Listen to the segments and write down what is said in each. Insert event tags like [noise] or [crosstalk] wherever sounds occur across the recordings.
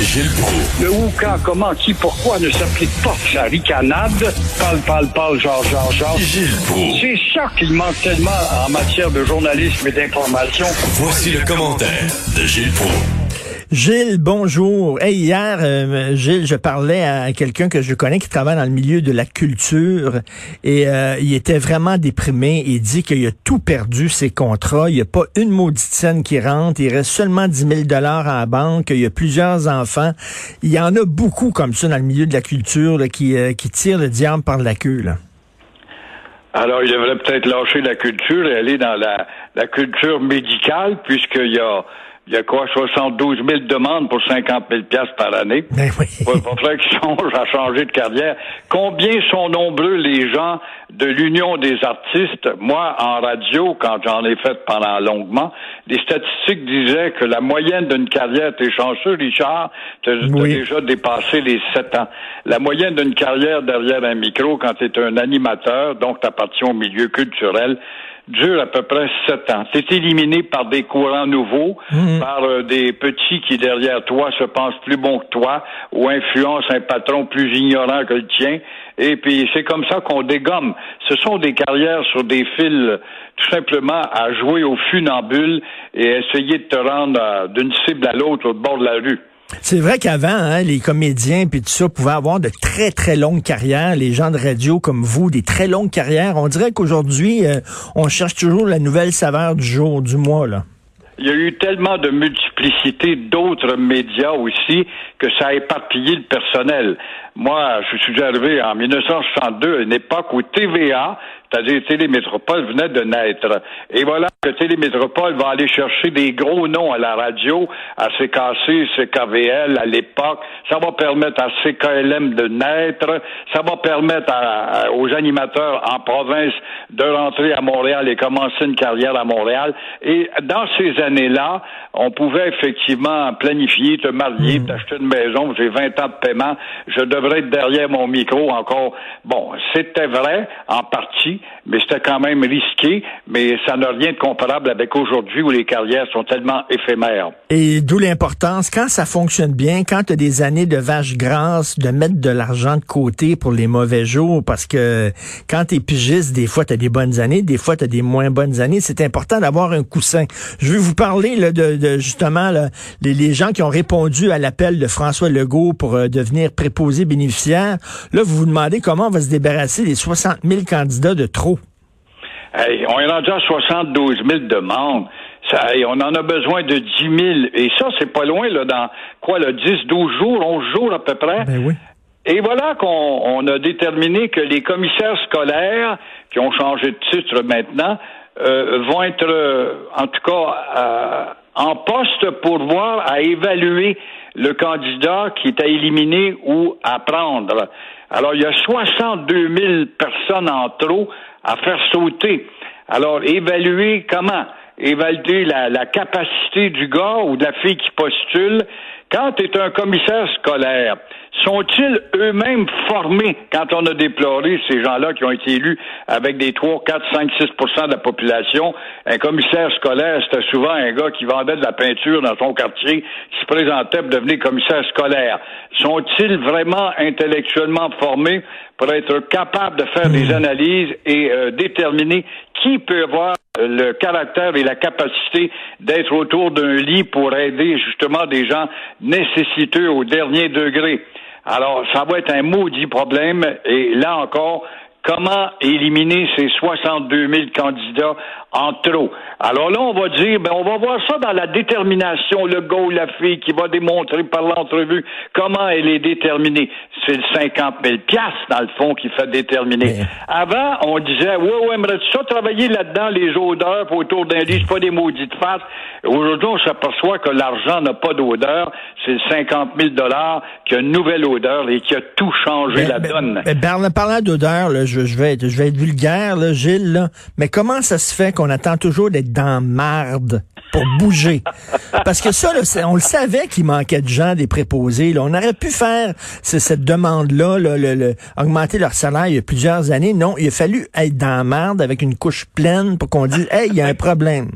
Gilles Proulx. Le où, quand, comment, qui, pourquoi ne s'applique pas sa ricanade? Parle, parle, parle, genre, genre, genre. Gilles Proulx. C'est ça qu'il manque tellement en matière de journalisme et d'information. Voici le commentaire de Gilles Proulx. Gilles, bonjour. Hier, euh, Gilles, je parlais à quelqu'un que je connais qui travaille dans le milieu de la culture et euh, il était vraiment déprimé. Il dit qu'il a tout perdu ses contrats. Il n'y a pas une maudite scène qui rentre. Il reste seulement 10 000 dollars à la banque. Il y a plusieurs enfants. Il y en a beaucoup comme ça dans le milieu de la culture qui, euh, tirent le diable par la queue. Là. Alors, il devrait peut-être lâcher la culture et aller dans la culture médicale, puisqu'il y a il y a quoi, 72 000 demandes pour 50 000 piastres par année? Ben oui. Il va falloir qu'ils songent [laughs] à changer de carrière. Combien sont nombreux les gens de l'Union des artistes? Moi, en radio, quand j'en ai fait pendant longuement, les statistiques disaient que la moyenne d'une carrière, t'es chanceux, Richard, t'as Oui. déjà dépassé les 7 ans. La moyenne d'une carrière derrière un micro, quand t'es un animateur, donc t'appartiens au milieu culturel, dure à peu près sept ans. C'est éliminé par des courants nouveaux, par euh, des petits qui derrière toi se pensent plus bons que toi ou influencent un patron plus ignorant que le tien. Et puis c'est comme ça qu'on dégomme. Ce sont des carrières sur des fils tout simplement à jouer au funambule et essayer de te rendre euh, d'une cible à l'autre au bord de la rue. C'est vrai qu'avant, hein, les comédiens puis tout ça pouvaient avoir de très très longues carrières. Les gens de radio comme vous, des très longues carrières. On dirait qu'aujourd'hui, euh, on cherche toujours la nouvelle saveur du jour, du mois là. Il y a eu tellement de multiplicité d'autres médias aussi que ça a éparpillé le personnel. Moi, je suis arrivé en 1962 à une époque où TVA, c'est-à-dire Télémétropole, venait de naître. Et voilà que Télémétropole va aller chercher des gros noms à la radio, à CKC, CKVL à l'époque. Ça va permettre à CKLM de naître. Ça va permettre à- à- aux animateurs en province de rentrer à Montréal et commencer une carrière à Montréal. Et dans ces années-là, on pouvait effectivement planifier, te marier, t'acheter une maison, j'ai 20 ans de paiement, je devrais être derrière mon micro encore. Bon, c'était vrai en partie, mais c'était quand même risqué, mais ça n'a rien de comparable avec aujourd'hui où les carrières sont tellement éphémères. Et d'où l'importance, quand ça fonctionne bien, quand tu as des années de vache grasse, de mettre de l'argent de côté pour les mauvais jours, parce que quand tu es pigiste, des fois tu as des bonnes années, des fois tu as des moins bonnes années. C'est important d'avoir un coussin. Je vais vous parler là, de, de, justement là, les, les gens qui ont répondu à l'appel de François Legault pour euh, devenir préposé Là, vous vous demandez comment on va se débarrasser des 60 000 candidats de trop. Hey, on est rendu à 72 000 demandes. Ça, on en a besoin de 10 000. Et ça, c'est pas loin, là, dans quoi, le 10, 12 jours, 11 jours à peu près. Ben oui. Et voilà qu'on on a déterminé que les commissaires scolaires, qui ont changé de titre maintenant, euh, vont être, euh, en tout cas, euh, en poste pour voir à évaluer le candidat qui est à éliminer ou à prendre. Alors, il y a 62 000 personnes en trop à faire sauter. Alors, évaluer comment? Évaluer la, capacité du gars ou de la fille qui postule. Quand tu es un commissaire scolaire, sont-ils eux-mêmes formés? Quand on a déploré ces gens-là qui ont été élus avec des 3, 4, 5, 6% de la population? Un commissaire scolaire, c'était souvent un gars qui vendait de la peinture dans son quartier, qui se présentait pour devenir commissaire scolaire. Sont-ils vraiment intellectuellement formés pour être capables de faire des analyses et euh, déterminer qui peut avoir le caractère et la capacité d'être autour d'un lit pour aider justement des gens nécessiteux au dernier degré? Alors, ça va être un maudit problème. Et là encore, comment éliminer ces 62 000 candidats en trop? Alors là, on va dire, ben, on va voir ça dans la détermination, le ou la fille qui va démontrer par l'entrevue comment elle est déterminée. C'est le 50 000 piastres, dans le fond, qui fait déterminer. Mais- Avant, on disait, ouais, ouais, aimerais-tu ça travailler là-dedans, les odeurs, autour d'un lit, c'est pas des maudites faces. Aujourd'hui, on s'aperçoit que l'argent n'a pas d'odeur. C'est le 50 000 qui a une nouvelle odeur et qui a tout changé la ben, donne. parlant, parlant d'odeur, là, je, je vais être, je vais être vulgaire, là, Gilles, là, mais comment ça se fait qu'on attend toujours d'être dans marde pour bouger? [laughs] Parce que ça, là, c'est- on le savait qu'il manquait de gens, des préposés. Là. On aurait pu faire ce- cette demande-là, là, le- le- augmenter leur salaire il y a plusieurs années. Non, il a fallu être dans marde avec une couche pleine pour qu'on dise, hey, il y a un problème.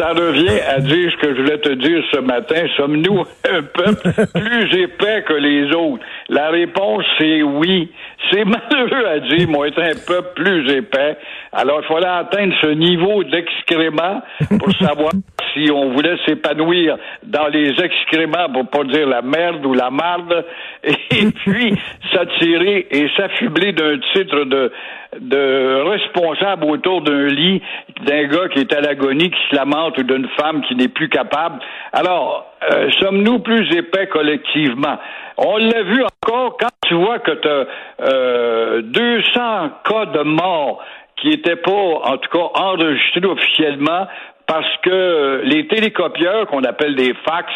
Ça revient à dire ce que je voulais te dire ce matin. Sommes-nous un peuple [laughs] plus épais que les autres? La réponse, c'est oui. C'est [laughs] malheureux à dire, moi, être un peuple plus épais. Alors, il fallait atteindre ce niveau d'excrément pour [laughs] savoir si on voulait s'épanouir dans les excréments, pour pas dire la merde ou la marde, et puis s'attirer et s'affubler d'un titre de, de responsable autour d'un lit d'un gars qui est à l'agonie, qui se lamente, ou d'une femme qui n'est plus capable. Alors, euh, sommes-nous plus épais collectivement? On l'a vu encore quand tu vois que tu as euh, 200 cas de mort qui n'étaient pas, en tout cas, enregistrés officiellement parce que les télécopieurs, qu'on appelle des fax,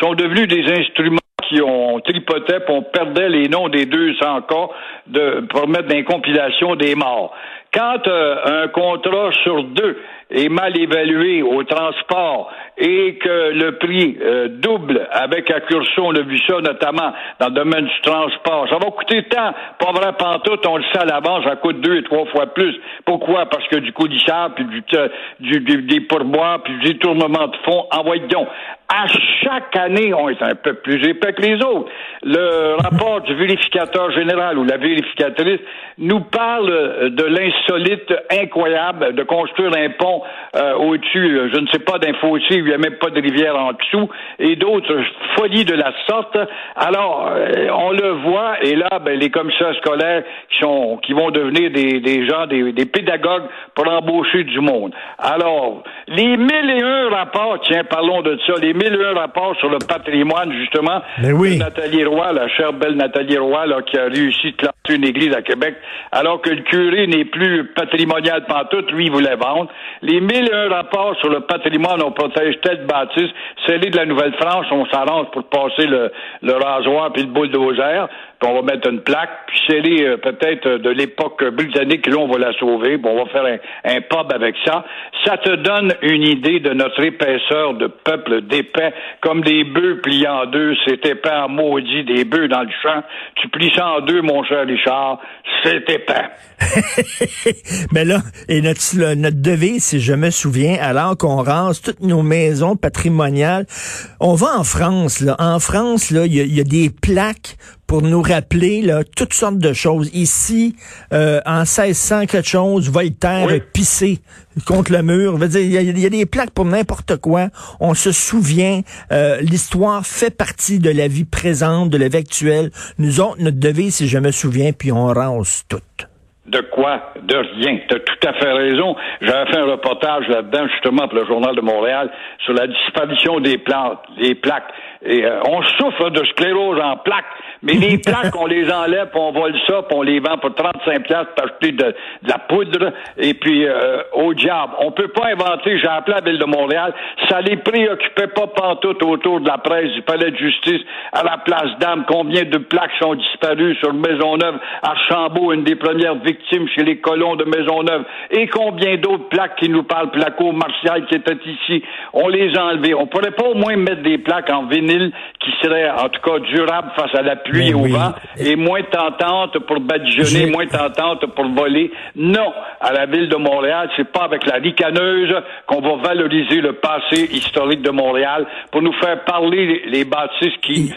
sont devenus des instruments qui ont tripoté, puis on perdait les noms des 200 cas de, pour mettre dans des morts. Quand euh, un contrat sur deux est mal évalué au transport et que le prix euh, double avec Accurso, on a vu ça notamment dans le domaine du transport. Ça va coûter tant, pas vrai pantoute, on le sait à l'avance, ça coûte deux et trois fois plus. Pourquoi? Parce que du puis du, euh, du, du, des pourboires, puis du détournement de fonds, envoyez donc. À chaque année, on est un peu plus épais que les autres. Le rapport du vérificateur général ou la vérificatrice nous parle de l'insolite incroyable de construire un pont euh, au-dessus, je ne sais pas, d'un fossé, il n'y a même pas de rivière en dessous, et d'autres folies de la sorte. Alors, euh, on le voit, et là, ben, les commissaires scolaires qui, sont, qui vont devenir des, des gens, des, des pédagogues pour embaucher du monde. Alors, les mille et un rapports, tiens, parlons de ça, mille et un rapports sur le patrimoine, justement, Mais oui. de Nathalie Roy, la chère belle Nathalie Roy, là, qui a réussi de classer une église à Québec, alors que le curé n'est plus patrimonial pantoute, lui, il voulait vendre. Les mille et un rapports sur le patrimoine, on protège tel bâtisse, celle de la Nouvelle-France, on s'arrange pour passer le, le rasoir puis le bulldozer, on va mettre une plaque, puis scellée euh, peut-être de l'époque britannique, là, on va la sauver, puis on va faire un, un pub avec ça. Ça te donne une idée de notre épaisseur de peuple d'épais, comme des bœufs pliés en deux, c'est épais en maudit, des bœufs dans le champ. Tu plies ça en deux, mon cher Richard, c'est épais. [laughs] Mais là, et notre, le- notre devise, si je me souviens, alors qu'on rase toutes nos maisons patrimoniales, on va en France, là. En France, là, il y a des plaques pour nous rappeler là, toutes sortes de choses. Ici, euh, en 1600 quelque chose, Voltaire Oui. pissé contre le mur. Je veux dire, Il y, a- il y a des plaques pour n'importe quoi. On se souvient. euh, L'histoire fait partie de la vie présente, de la vie actuelle. Nous autres, notre devise, si je me souviens, puis on rase tout. De quoi? De rien. Tu as tout à fait raison. J'avais fait un reportage là-dedans, justement, pour le Journal de Montréal, sur la disparition des plantes, des plaques. Et euh, on souffre de sclérose en plaques, mais les [laughs] plaques, on les enlève, puis on vole ça, puis on les vend pour 35 piastres pour acheter de, de la poudre, et puis euh, au diable. On peut pas inventer, j'ai appelé la Ville de Montréal, ça les préoccupait pas pantoute autour de la presse du palais de justice à la place d'Âme. Combien de plaques sont disparues sur Maisonneuve, Archambault, une des premières victimes chez les colons de Maisonneuve, et combien d'autres plaques qui nous parlent, puis la cour martiale qui était ici, on les a enlevées. On pourrait pas au moins mettre des plaques en qui seraient, en tout cas, durables face à la pluie et au oui. vent, et moins tentantes pour badigeonner, moins tentantes pour voler. Non, à la ville de Montréal, c'est pas avec la ricaneuse qu'on va valoriser le passé historique de Montréal pour nous faire parler les bâtisses qui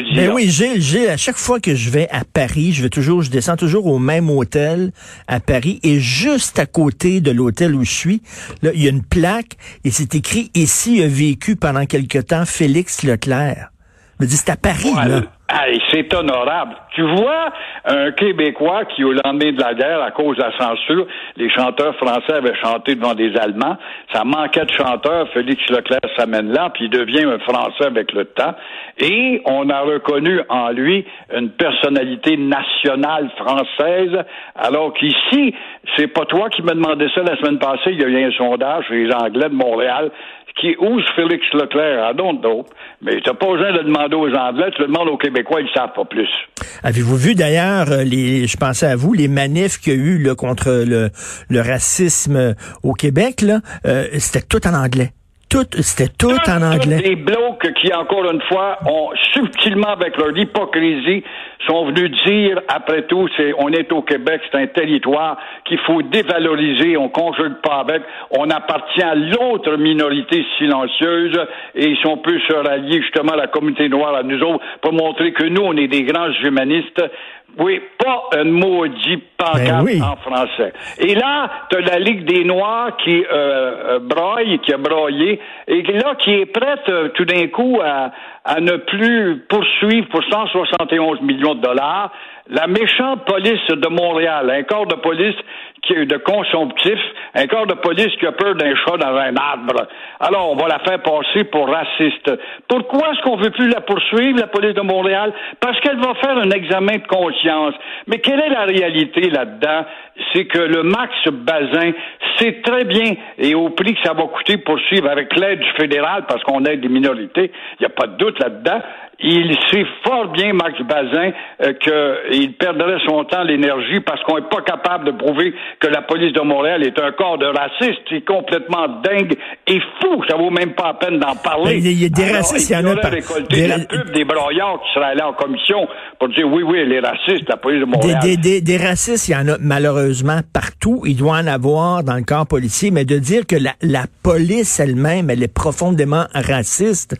dire. Ben oui, Gilles, Gilles, à chaque fois que je vais à Paris, je vais toujours, je descends toujours au même hôtel à Paris et juste à côté de l'hôtel où je suis, là, il y a une plaque et c'est écrit ici a vécu pendant quelque temps Félix Leclerc. Me dis, c'est à Paris, là. Voilà. Hey, c'est honorable. Tu vois, un Québécois qui, au lendemain de la guerre, à cause de la censure, les chanteurs français avaient chanté devant des Allemands. Ça manquait de chanteurs. Félix Leclerc s'amène là, puis il devient un Français avec le temps. Et on a reconnu en lui une personnalité nationale française, alors qu'ici, c'est pas toi qui m'as demandé ça la semaine passée. Il y a eu un sondage chez les Anglais de Montréal qui ose Félix Leclerc? I don't know. Mais t'as pas besoin de demander aux Anglais, tu le demandes aux Québécois, ils savent pas plus. Avez-vous vu d'ailleurs euh, les, je pensais à vous, les manifs qu'il y a eu là, contre le, le racisme au Québec, là, euh, c'était tout en anglais. Tout, c'était tout en anglais. Des blocs qui, encore une fois, ont subtilement, avec leur hypocrisie, sont venus dire, après tout, c'est, on est au Québec, c'est un territoire qu'il faut dévaloriser, on conjugue pas avec, on appartient à l'autre minorité silencieuse et ils sont plus se rallier justement à la communauté noire à nous autres pour montrer que nous, on est des grands humanistes. Oui, pas un maudit pancarte Ben oui. en français. Et là, tu as la Ligue des Noirs qui euh, euh, broye, qui a broyé, et là, qui est prête euh, tout d'un coup à, à ne plus poursuivre pour 171 millions de dollars la méchante police de Montréal, un corps de police de consomptif, un corps de police qui a peur d'un chat dans un arbre. Alors, on va la faire passer pour raciste. Pourquoi est-ce qu'on veut plus la poursuivre, la police de Montréal? Parce qu'elle va faire un examen de conscience. Mais quelle est la réalité là-dedans? C'est que le Max Bazin sait très bien, et au prix que ça va coûter poursuivre avec l'aide du fédéral, parce qu'on aide des minorités, il n'y a pas de doute là-dedans, il sait fort bien, Max Bazin, euh, qu'il perdrait son temps, l'énergie, parce qu'on n'est pas capable de prouver que la police de Montréal est un corps de racistes. C'est complètement dingue et fou. Ça vaut même pas la peine d'en parler. Il y a des Alors, racistes, il y en a par- récolté des- la pub des broyards qui seraient allés en commission pour dire oui, oui, les racistes, la police de Des, Montréal. des, des, des racistes, il y en a malheureusement partout. Il doit en avoir dans le corps policier, mais de dire que la, la police elle-même, elle est profondément raciste,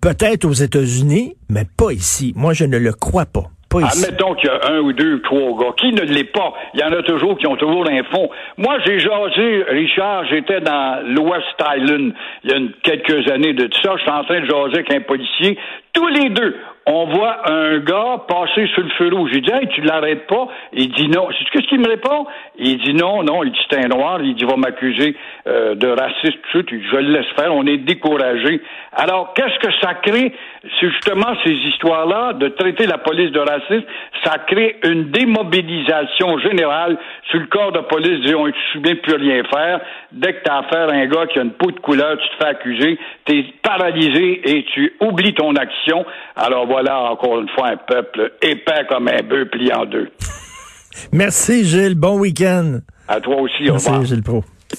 peut-être aux États-Unis, mais pas ici. Moi, je ne le crois pas. Pas ici. Admettons qu'il y a un ou deux ou trois gars. Qui ne l'est pas? Il y en a toujours qui ont toujours un fond. Moi, j'ai jasé, Richard, j'étais dans l'Ouest Island il y a une- quelques années de ça. J'étais en train de jaser avec un policier. Tous les deux, on voit un gars passer sur le feu rouge. J'ai dit, hey, tu l'arrêtes pas? Il dit non. C'est ce qu'il me répond? Il dit non, non. Il dit, c'est un noir. Il dit, il va m'accuser euh, de raciste. Tout. Il je le laisse faire. On est découragé. Alors, qu'est-ce que ça crée? C'est justement ces histoires-là de traiter la police de raciste. Ça crée une démobilisation générale sur le corps de police. Disons, on ne de plus rien faire. Dès que tu as affaire à un gars qui a une peau de couleur, tu te fais accuser. Tu es paralysé et tu oublies ton action. Alors voilà, encore une fois, un peuple épais comme un bœuf plié en deux. [laughs] Merci, Gilles. Bon week-end. À toi aussi, au revoir. Merci, Gilles Pro.